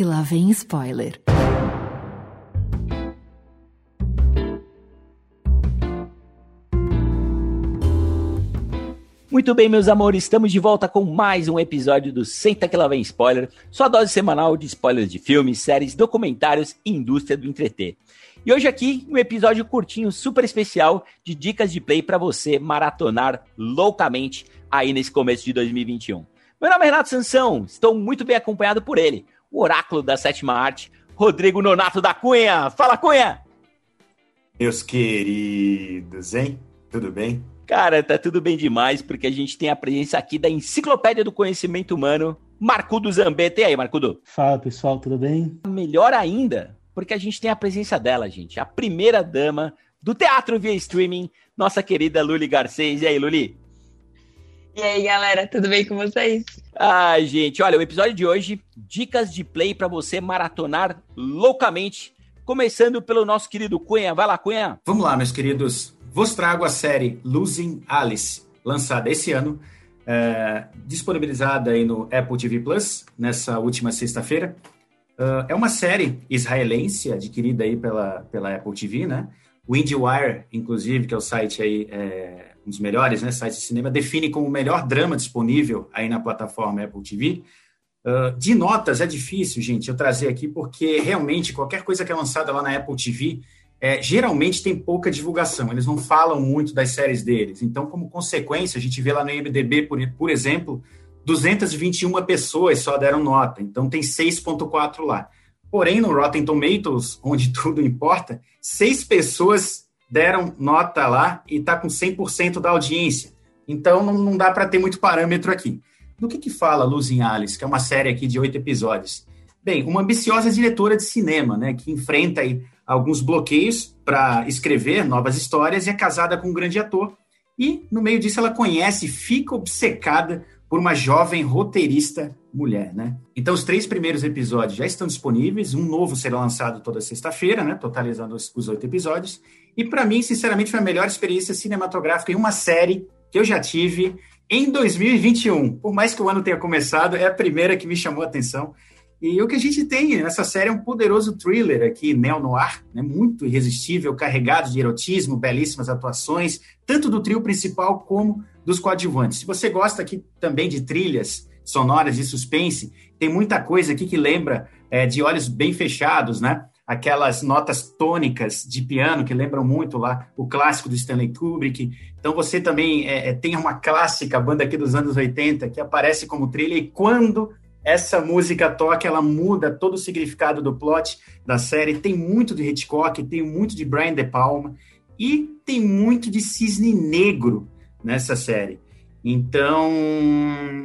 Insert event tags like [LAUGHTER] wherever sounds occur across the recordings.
que lá vem spoiler. Muito bem, meus amores, estamos de volta com mais um episódio do Senta que lá vem spoiler, sua dose semanal de spoilers de filmes, séries, documentários e indústria do entreter. E hoje aqui um episódio curtinho, super especial de dicas de play para você maratonar loucamente aí nesse começo de 2021. Meu nome é Renato Sansão, estou muito bem acompanhado por ele, o oráculo da sétima arte, Rodrigo Nonato da Cunha. Fala, Cunha! Meus queridos, hein? Tudo bem? Cara, tá tudo bem demais, porque a gente tem a presença aqui da Enciclopédia do Conhecimento Humano, Marcudo Zambetta. E aí, Marcudo? Fala, pessoal, tudo bem? Melhor ainda, porque a gente tem a presença dela, gente, a primeira dama do teatro via streaming, nossa querida Luli Garcês. E aí, Luli? E aí, galera, tudo bem com vocês? Ai, gente, olha, o episódio de hoje, dicas de play para você maratonar loucamente, começando pelo nosso querido Cunha. Vai lá, Cunha. Vamos lá, meus queridos vos trago a série Losing Alice, lançada esse ano, é, disponibilizada aí no Apple TV Plus, nessa última sexta-feira. Uh, é uma série israelense, adquirida aí pela, pela Apple TV, né? O IndieWire, inclusive, que é o site aí, é, um dos melhores, né, sites de cinema, define como o melhor drama disponível aí na plataforma Apple TV. Uh, de notas é difícil, gente, eu trazer aqui, porque realmente qualquer coisa que é lançada lá na Apple TV é, geralmente tem pouca divulgação, eles não falam muito das séries deles. Então, como consequência, a gente vê lá no IMDB, por, por exemplo, 221 pessoas só deram nota, então tem 6,4 lá. Porém, no Rotten Tomatoes, onde [LAUGHS] tudo importa, seis pessoas deram nota lá e está com 100% da audiência. Então, não, não dá para ter muito parâmetro aqui. Do que, que fala Luz em Alice, que é uma série aqui de oito episódios? Bem, uma ambiciosa diretora de cinema, né, que enfrenta aí alguns bloqueios para escrever novas histórias e é casada com um grande ator. E, no meio disso, ela conhece e fica obcecada por uma jovem roteirista mulher, né? Então, os três primeiros episódios já estão disponíveis, um novo será lançado toda sexta-feira, né? Totalizando os oito episódios. E, para mim, sinceramente, foi a melhor experiência cinematográfica em uma série que eu já tive em 2021. Por mais que o ano tenha começado, é a primeira que me chamou a atenção. E o que a gente tem nessa série é um poderoso thriller aqui, neo-noir, né, muito irresistível, carregado de erotismo, belíssimas atuações, tanto do trio principal como dos coadjuvantes. Se você gosta aqui também de trilhas sonoras de suspense, tem muita coisa aqui que lembra é, de olhos bem fechados, né? Aquelas notas tônicas de piano que lembram muito lá o clássico do Stanley Kubrick. Então você também é, é tem uma clássica banda aqui dos anos 80 que aparece como trilha e quando essa música toca, ela muda todo o significado do plot da série. Tem muito de Hitchcock, tem muito de Brian De Palma e tem muito de Cisne Negro nessa série. Então,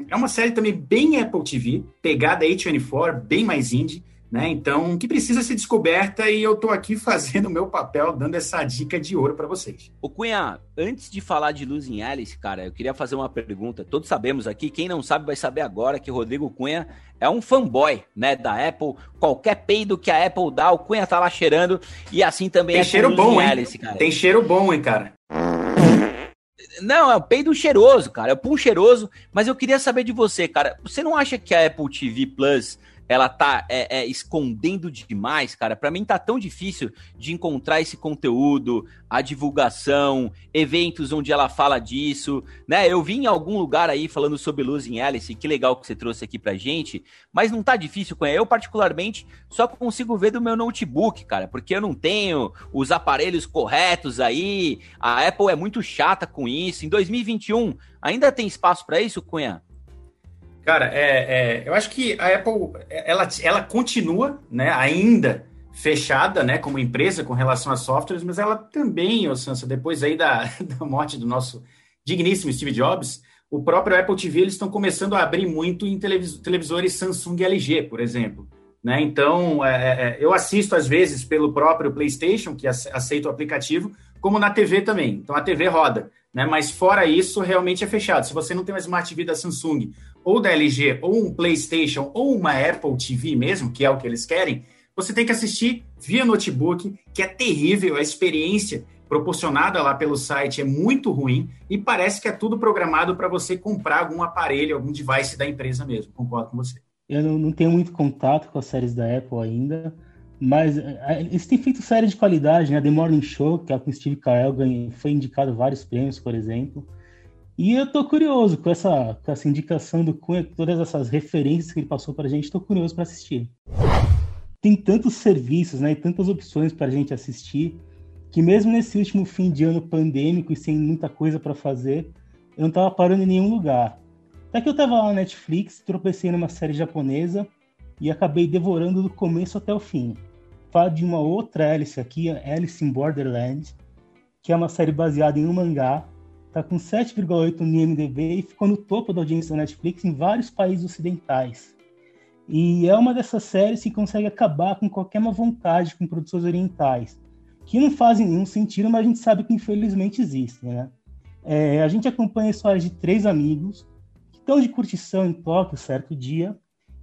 é uma série também bem Apple TV, pegada A24, bem mais indie né? Então, que precisa ser descoberta e eu tô aqui [LAUGHS] fazendo o meu papel, dando essa dica de ouro para vocês. O Cunha, antes de falar de Luz em Alice, cara, eu queria fazer uma pergunta. Todos sabemos aqui, quem não sabe vai saber agora que Rodrigo Cunha é um fanboy, né, da Apple. Qualquer peido que a Apple dá, o Cunha tá lá cheirando e assim também Tem é cheiro bom, hein? Alice, cara. Tem cheiro bom, hein, cara. Não, é o peido cheiroso, cara. É o pum cheiroso. Mas eu queria saber de você, cara. Você não acha que a Apple TV Plus ela tá é, é, escondendo demais, cara. Para mim tá tão difícil de encontrar esse conteúdo, a divulgação, eventos onde ela fala disso, né? Eu vi em algum lugar aí falando sobre luz em Alice, que legal que você trouxe aqui pra gente, mas não tá difícil com eu particularmente só consigo ver do meu notebook, cara, porque eu não tenho os aparelhos corretos aí. A Apple é muito chata com isso. Em 2021 ainda tem espaço para isso, Cunha? Cara, é, é, eu acho que a Apple ela, ela continua, né, ainda fechada, né, como empresa com relação a softwares, mas ela também, ô Sansa, depois aí da, [LAUGHS] da morte do nosso digníssimo Steve Jobs, o próprio Apple TV eles estão começando a abrir muito em televis televisores Samsung LG, por exemplo. Né? Então, é, é, é, eu assisto às vezes pelo próprio PlayStation, que aceita o aplicativo, como na TV também. Então, a TV roda. Né? Mas fora isso, realmente é fechado. Se você não tem uma Smart TV da Samsung ou da LG, ou um PlayStation, ou uma Apple TV mesmo, que é o que eles querem, você tem que assistir via notebook, que é terrível, a experiência proporcionada lá pelo site é muito ruim e parece que é tudo programado para você comprar algum aparelho, algum device da empresa mesmo. Concordo com você. Eu não, não tenho muito contato com as séries da Apple ainda, mas é, eles têm feito séries de qualidade, né? The Morning Show, que é com Steve Carell, foi indicado vários prêmios, por exemplo. E eu tô curioso com essa, com essa indicação do Cunha, todas essas referências que ele passou pra gente, tô curioso para assistir. Tem tantos serviços, né, e tantas opções pra gente assistir, que mesmo nesse último fim de ano pandêmico e sem muita coisa para fazer, eu não tava parando em nenhum lugar. Até que eu tava lá na Netflix, tropecei numa série japonesa e acabei devorando do começo até o fim. Fala de uma outra Alice aqui, Alice in Borderland, que é uma série baseada em um mangá Tá com 7,8 no IMDb e ficou no topo da audiência da Netflix em vários países ocidentais. E é uma dessas séries que consegue acabar com qualquer má vontade com produções orientais, que não fazem nenhum sentido, mas a gente sabe que infelizmente existem, né? É, a gente acompanha a história de três amigos que estão de curtição em Tóquio certo dia,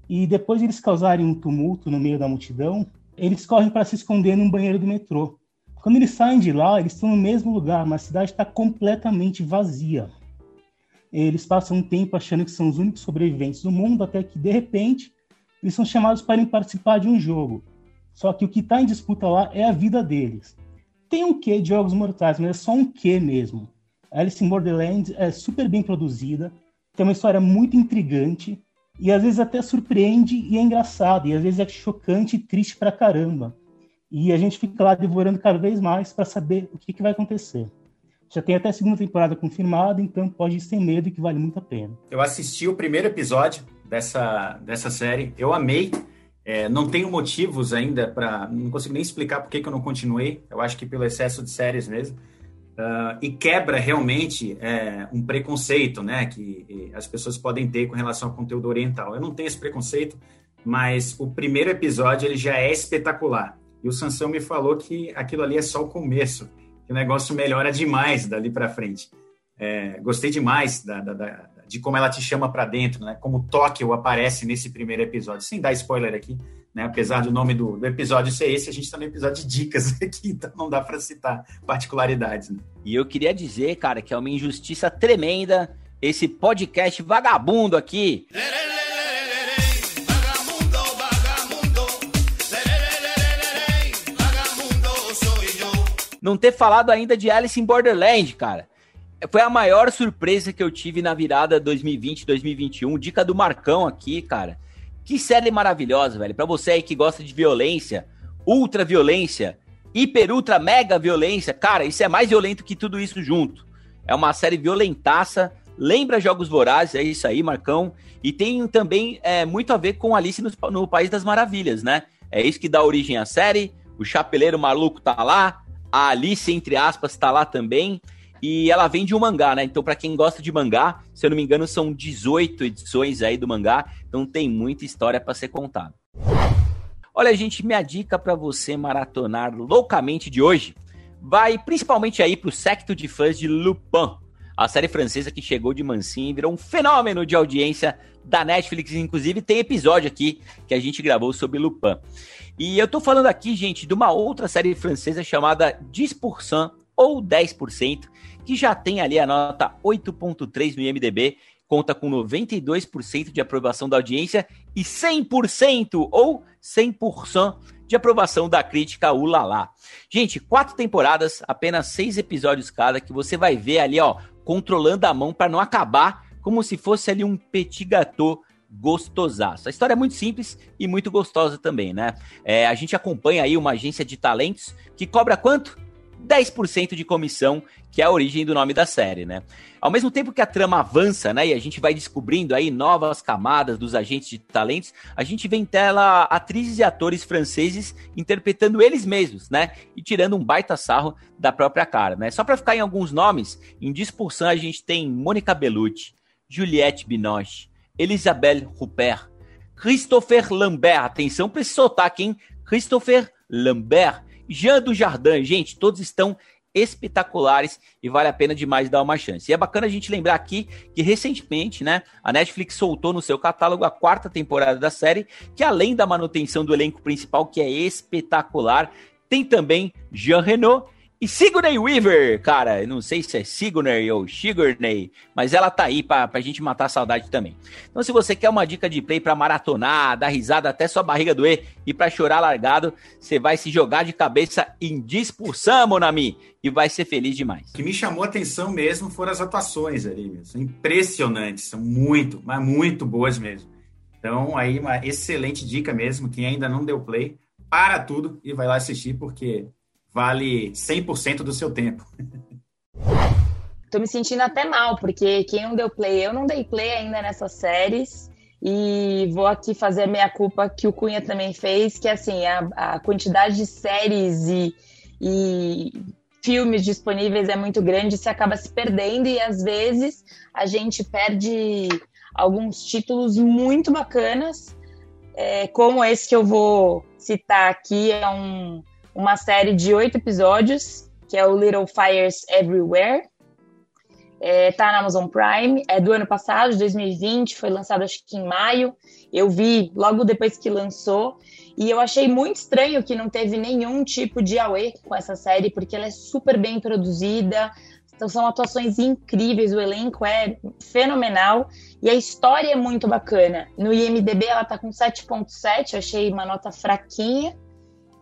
e depois de eles causarem um tumulto no meio da multidão, eles correm para se esconder num banheiro do metrô. Quando eles saem de lá, eles estão no mesmo lugar, mas a cidade está completamente vazia. Eles passam um tempo achando que são os únicos sobreviventes do mundo, até que, de repente, eles são chamados para participar de um jogo. Só que o que está em disputa lá é a vida deles. Tem um quê de Jogos Mortais, mas é só um quê mesmo. Alice in Borderlands é super bem produzida, tem uma história muito intrigante, e às vezes até surpreende e é engraçado, e às vezes é chocante e triste pra caramba. E a gente fica lá devorando cada vez mais para saber o que, que vai acontecer. Já tem até a segunda temporada confirmada, então pode ir sem medo que vale muito a pena. Eu assisti o primeiro episódio dessa, dessa série, eu amei. É, não tenho motivos ainda para. Não consigo nem explicar por que, que eu não continuei. Eu acho que pelo excesso de séries mesmo. Uh, e quebra realmente é, um preconceito né, que as pessoas podem ter com relação ao conteúdo oriental. Eu não tenho esse preconceito, mas o primeiro episódio ele já é espetacular. E o Sansão me falou que aquilo ali é só o começo, que o negócio melhora demais dali para frente. É, gostei demais da, da, da, de como ela te chama para dentro, né? Como Tóquio aparece nesse primeiro episódio. Sem dar spoiler aqui, né? Apesar do nome do, do episódio ser esse, a gente está no episódio de dicas [LAUGHS] aqui, então não dá para citar particularidades. Né? E eu queria dizer, cara, que é uma injustiça tremenda esse podcast vagabundo aqui. Não ter falado ainda de Alice in Borderland, cara. Foi a maior surpresa que eu tive na virada 2020-2021. Dica do Marcão aqui, cara. Que série maravilhosa, velho. Pra você aí que gosta de violência, ultra violência, hiper, ultra, mega violência, cara, isso é mais violento que tudo isso junto. É uma série violentaça, lembra Jogos Vorazes, é isso aí, Marcão. E tem também é, muito a ver com Alice no, no País das Maravilhas, né? É isso que dá origem à série. O Chapeleiro Maluco tá lá, a Alice, entre aspas, tá lá também. E ela vem de um mangá, né? Então, para quem gosta de mangá, se eu não me engano, são 18 edições aí do mangá. Então, tem muita história para ser contada. Olha, gente, minha dica para você maratonar loucamente de hoje vai principalmente aí pro secto de fãs de Lupin, a série francesa que chegou de mansinho e virou um fenômeno de audiência da Netflix. Inclusive, tem episódio aqui que a gente gravou sobre Lupin. E eu tô falando aqui, gente, de uma outra série francesa chamada 10% ou 10%, que já tem ali a nota 8.3 no IMDB, conta com 92% de aprovação da audiência e 100% ou 100% de aprovação da crítica Ulala. Gente, quatro temporadas, apenas seis episódios cada, que você vai ver ali, ó, controlando a mão para não acabar como se fosse ali um petit gâteau gostosaço. A história é muito simples e muito gostosa também, né? É, a gente acompanha aí uma agência de talentos que cobra quanto? 10% de comissão, que é a origem do nome da série, né? Ao mesmo tempo que a trama avança, né, e a gente vai descobrindo aí novas camadas dos agentes de talentos, a gente vê em tela atrizes e atores franceses interpretando eles mesmos, né, e tirando um baita sarro da própria cara, né? Só para ficar em alguns nomes, em discussão a gente tem Mônica Bellucci, Juliette Binoche, Elisabelle Rupert, Christopher Lambert, atenção para esse sotaque, hein? Christopher Lambert, Jean do Jardim, gente, todos estão espetaculares e vale a pena demais dar uma chance. E é bacana a gente lembrar aqui que recentemente, né, a Netflix soltou no seu catálogo a quarta temporada da série, que além da manutenção do elenco principal, que é espetacular, tem também Jean Renault E Sigourney Weaver, cara, não sei se é Sigourney ou Sigourney, mas ela tá aí pra, pra gente matar a saudade também. Então, se você quer uma dica de play pra maratonar, dar risada até sua barriga doer e pra chorar largado, você vai se jogar de cabeça em Dispulsão, Monami, e vai ser feliz demais. O que me chamou a atenção mesmo foram as atuações ali. São impressionantes, são muito, mas muito boas mesmo. Então, aí, uma excelente dica mesmo. Quem ainda não deu play, para tudo e vai lá assistir, porque vale 100% do seu tempo. Tô me sentindo até mal, porque quem não deu play, eu não dei play ainda nessas séries. E vou aqui fazer a minha culpa que o Cunha também fez, que assim, a, a quantidade de séries e, e filmes disponíveis é muito grande, você acaba se perdendo e às vezes a gente perde alguns títulos muito bacanas, é, como esse que eu vou citar aqui, é um, uma série de oito episódios, que é o Little Fires Everywhere. É, tá na Amazon Prime, é do ano passado, de 2020, foi lançado acho que em maio. Eu vi logo depois que lançou. E eu achei muito estranho que não teve nenhum tipo de AUE com essa série, porque ela é super bem produzida, então são atuações incríveis, o elenco é fenomenal e a história é muito bacana. No IMDB ela tá com 7.7, eu achei uma nota fraquinha.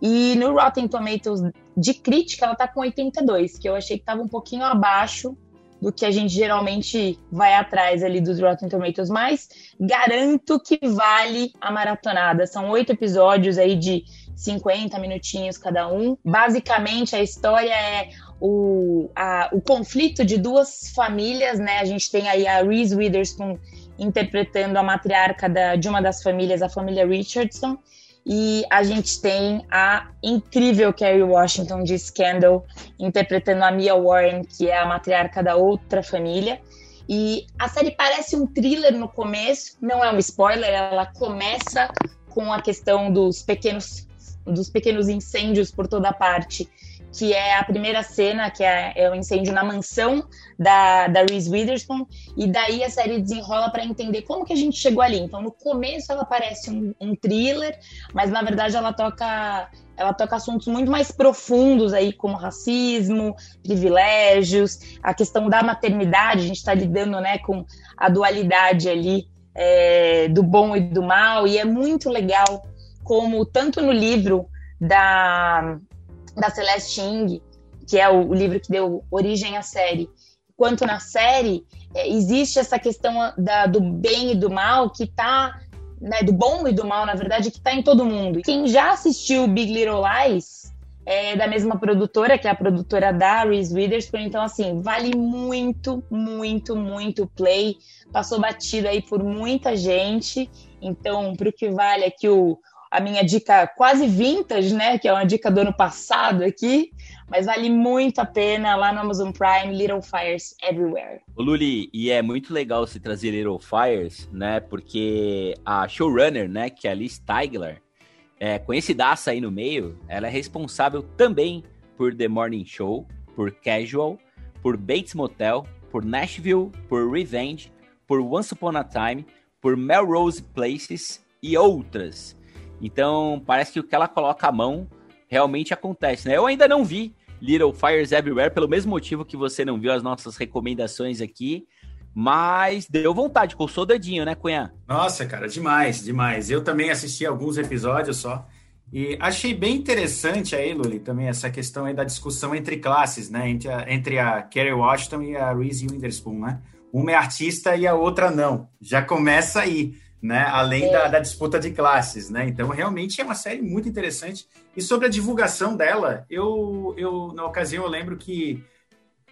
E no Rotten Tomatoes de crítica ela tá com 82, que eu achei que tava um pouquinho abaixo do que a gente geralmente vai atrás ali dos Rotten Tomatoes, mas garanto que vale a maratonada. São oito episódios aí de 50 minutinhos cada um. Basicamente, a história é o, a, o conflito de duas famílias, né? A gente tem aí a Reese Witherspoon interpretando a matriarca da, de uma das famílias, a família Richardson, e a gente tem a incrível Kerry Washington de Scandal interpretando a Mia Warren, que é a matriarca da outra família. E a série parece um thriller no começo, não é um spoiler, ela começa com a questão dos pequenos dos pequenos incêndios por toda parte que é a primeira cena, que é, é o incêndio na mansão da, da Reese Witherspoon, e daí a série desenrola para entender como que a gente chegou ali. Então, no começo ela parece um, um thriller, mas na verdade ela toca ela toca assuntos muito mais profundos aí, como racismo, privilégios, a questão da maternidade, a gente está lidando né, com a dualidade ali é, do bom e do mal, e é muito legal como tanto no livro da da Celeste Ng, que é o, o, livro que deu origem à série, quanto na série, é, existe essa questão da, do bem e do mal que está né, do bom e do mal, na verdade, que está em todo mundo. Quem já assistiu Big Little Lies é da mesma produtora, que é a produtora da Reese Witherspoon, então, assim, vale muito, muito, muito play. Passou batido aí por muita gente, então, para o que vale aqui o, a minha dica quase vintage, né? Que é uma dica do ano passado aqui, mas vale muito a pena lá no Amazon Prime, Little Fires Everywhere. O Luli, e é muito legal se trazer Little Fires, né? Porque a showrunner, né, que é a Liz Tigler, é, conhecidaça aí no meio, ela é responsável também por The Morning Show, por Casual, por Bates Motel, por Nashville, por Revenge, por Once Upon a Time, por Melrose Places e outras. Então, parece que o que ela coloca a mão realmente acontece, né? Eu ainda não vi Little Fires Everywhere, pelo mesmo motivo que você não viu as nossas recomendações aqui. Mas deu vontade, coçou o dedinho, né, Cunha? Nossa, cara, demais, demais. Eu também assisti alguns episódios só. E achei bem interessante aí, Luli, também essa questão aí da discussão entre classes, né? Entre a, entre a Kerry Washington e a Reese Witherspoon, né? Uma é artista e a outra não. Já começa aí né? Além é. da, da, disputa de classes, né? Então, realmente é uma série muito interessante. E sobre a divulgação dela, eu, eu na ocasião eu lembro que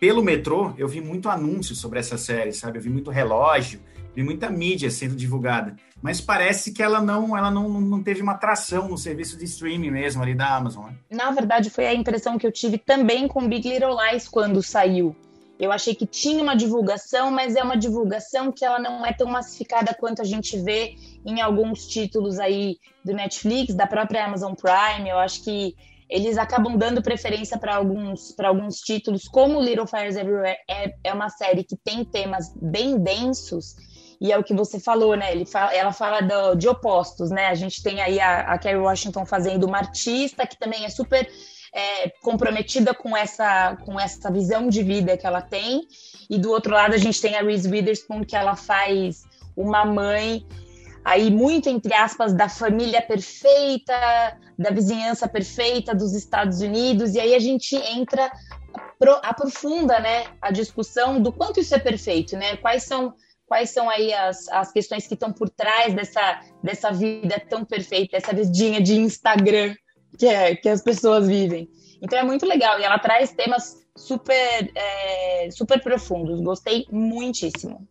pelo metrô eu vi muito anúncio sobre essa série, sabe? Eu vi muito relógio, vi muita mídia sendo divulgada. Mas parece que ela não, ela não, não teve uma atração no serviço de streaming mesmo ali da Amazon. Né? Na verdade, foi a impressão que eu tive também com Big Little Lies quando saiu. Eu achei que tinha uma divulgação, mas é uma divulgação que ela não é tão massificada quanto a gente vê em alguns títulos aí do Netflix, da própria Amazon Prime. Eu acho que eles acabam dando preferência para alguns, alguns títulos, como Little Fires Everywhere é, é uma série que tem temas bem densos, e é o que você falou, né? Ele fala, ela fala do, de opostos, né? A gente tem aí a, a Kerry Washington fazendo uma artista que também é super é, comprometida com essa, com essa visão de vida que ela tem. E do outro lado, a gente tem a Reese Witherspoon, que ela faz uma mãe aí muito entre aspas da família perfeita, da vizinhança perfeita dos Estados Unidos, e aí a gente entra aprofunda, né, a discussão do quanto isso é perfeito, né? Quais são quais são aí as, as questões que estão por trás dessa, dessa vida tão perfeita, essa vidinha de Instagram que, é, que as pessoas vivem. Então é muito legal e ela traz temas super, é, super profundos. Gostei muitíssimo.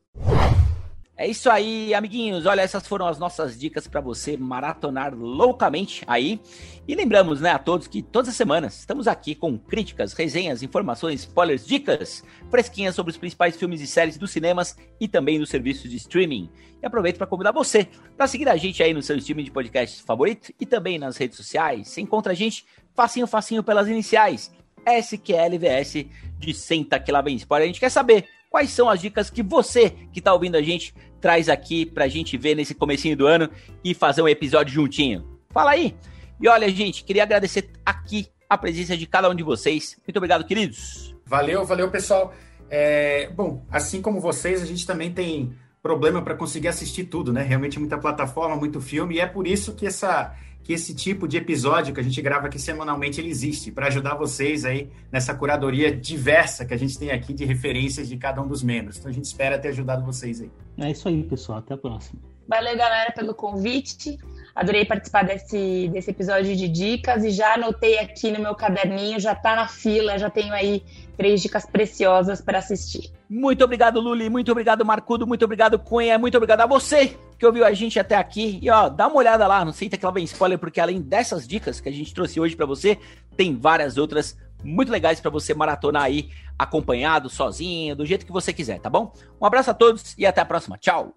É isso aí, amiguinhos. Olha, essas foram as nossas dicas para você maratonar loucamente aí. E lembramos, né, a todos que todas as semanas estamos aqui com críticas, resenhas, informações, spoilers, dicas fresquinhas sobre os principais filmes e séries dos cinemas e também dos serviços de streaming. E aproveito para convidar você para seguir a gente aí no seu streaming de podcast favorito e também nas redes sociais. Você encontra a gente facinho, facinho pelas iniciais. SQLVS de Senta Que Lá Vem Spoiler. A gente quer saber quais são as dicas que você que está ouvindo a gente traz aqui pra gente ver nesse comecinho do ano e fazer um episódio juntinho. Fala aí! E olha, gente, queria agradecer aqui a presença de cada um de vocês. Muito obrigado, queridos. Valeu, valeu, pessoal. É, bom, assim como vocês, a gente também tem problema para conseguir assistir tudo, né? Realmente muita plataforma, muito filme, e é por isso que essa que esse tipo de episódio que a gente grava aqui semanalmente ele existe para ajudar vocês aí nessa curadoria diversa que a gente tem aqui de referências de cada um dos membros. Então a gente espera ter ajudado vocês aí. É isso aí, pessoal. Até a próxima. Valeu, galera, pelo convite. Adorei participar desse, desse episódio de dicas e já anotei aqui no meu caderninho, já tá na fila, já tenho aí três dicas preciosas para assistir. Muito obrigado, Luli. Muito obrigado, Marcudo. Muito obrigado, Cunha. Muito obrigado a você que ouviu a gente até aqui. E ó, dá uma olhada lá, não sei se ela vem spoiler, porque além dessas dicas que a gente trouxe hoje para você, tem várias outras muito legais para você maratonar aí, acompanhado, sozinho, do jeito que você quiser, tá bom? Um abraço a todos e até a próxima. Tchau!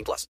18 plus.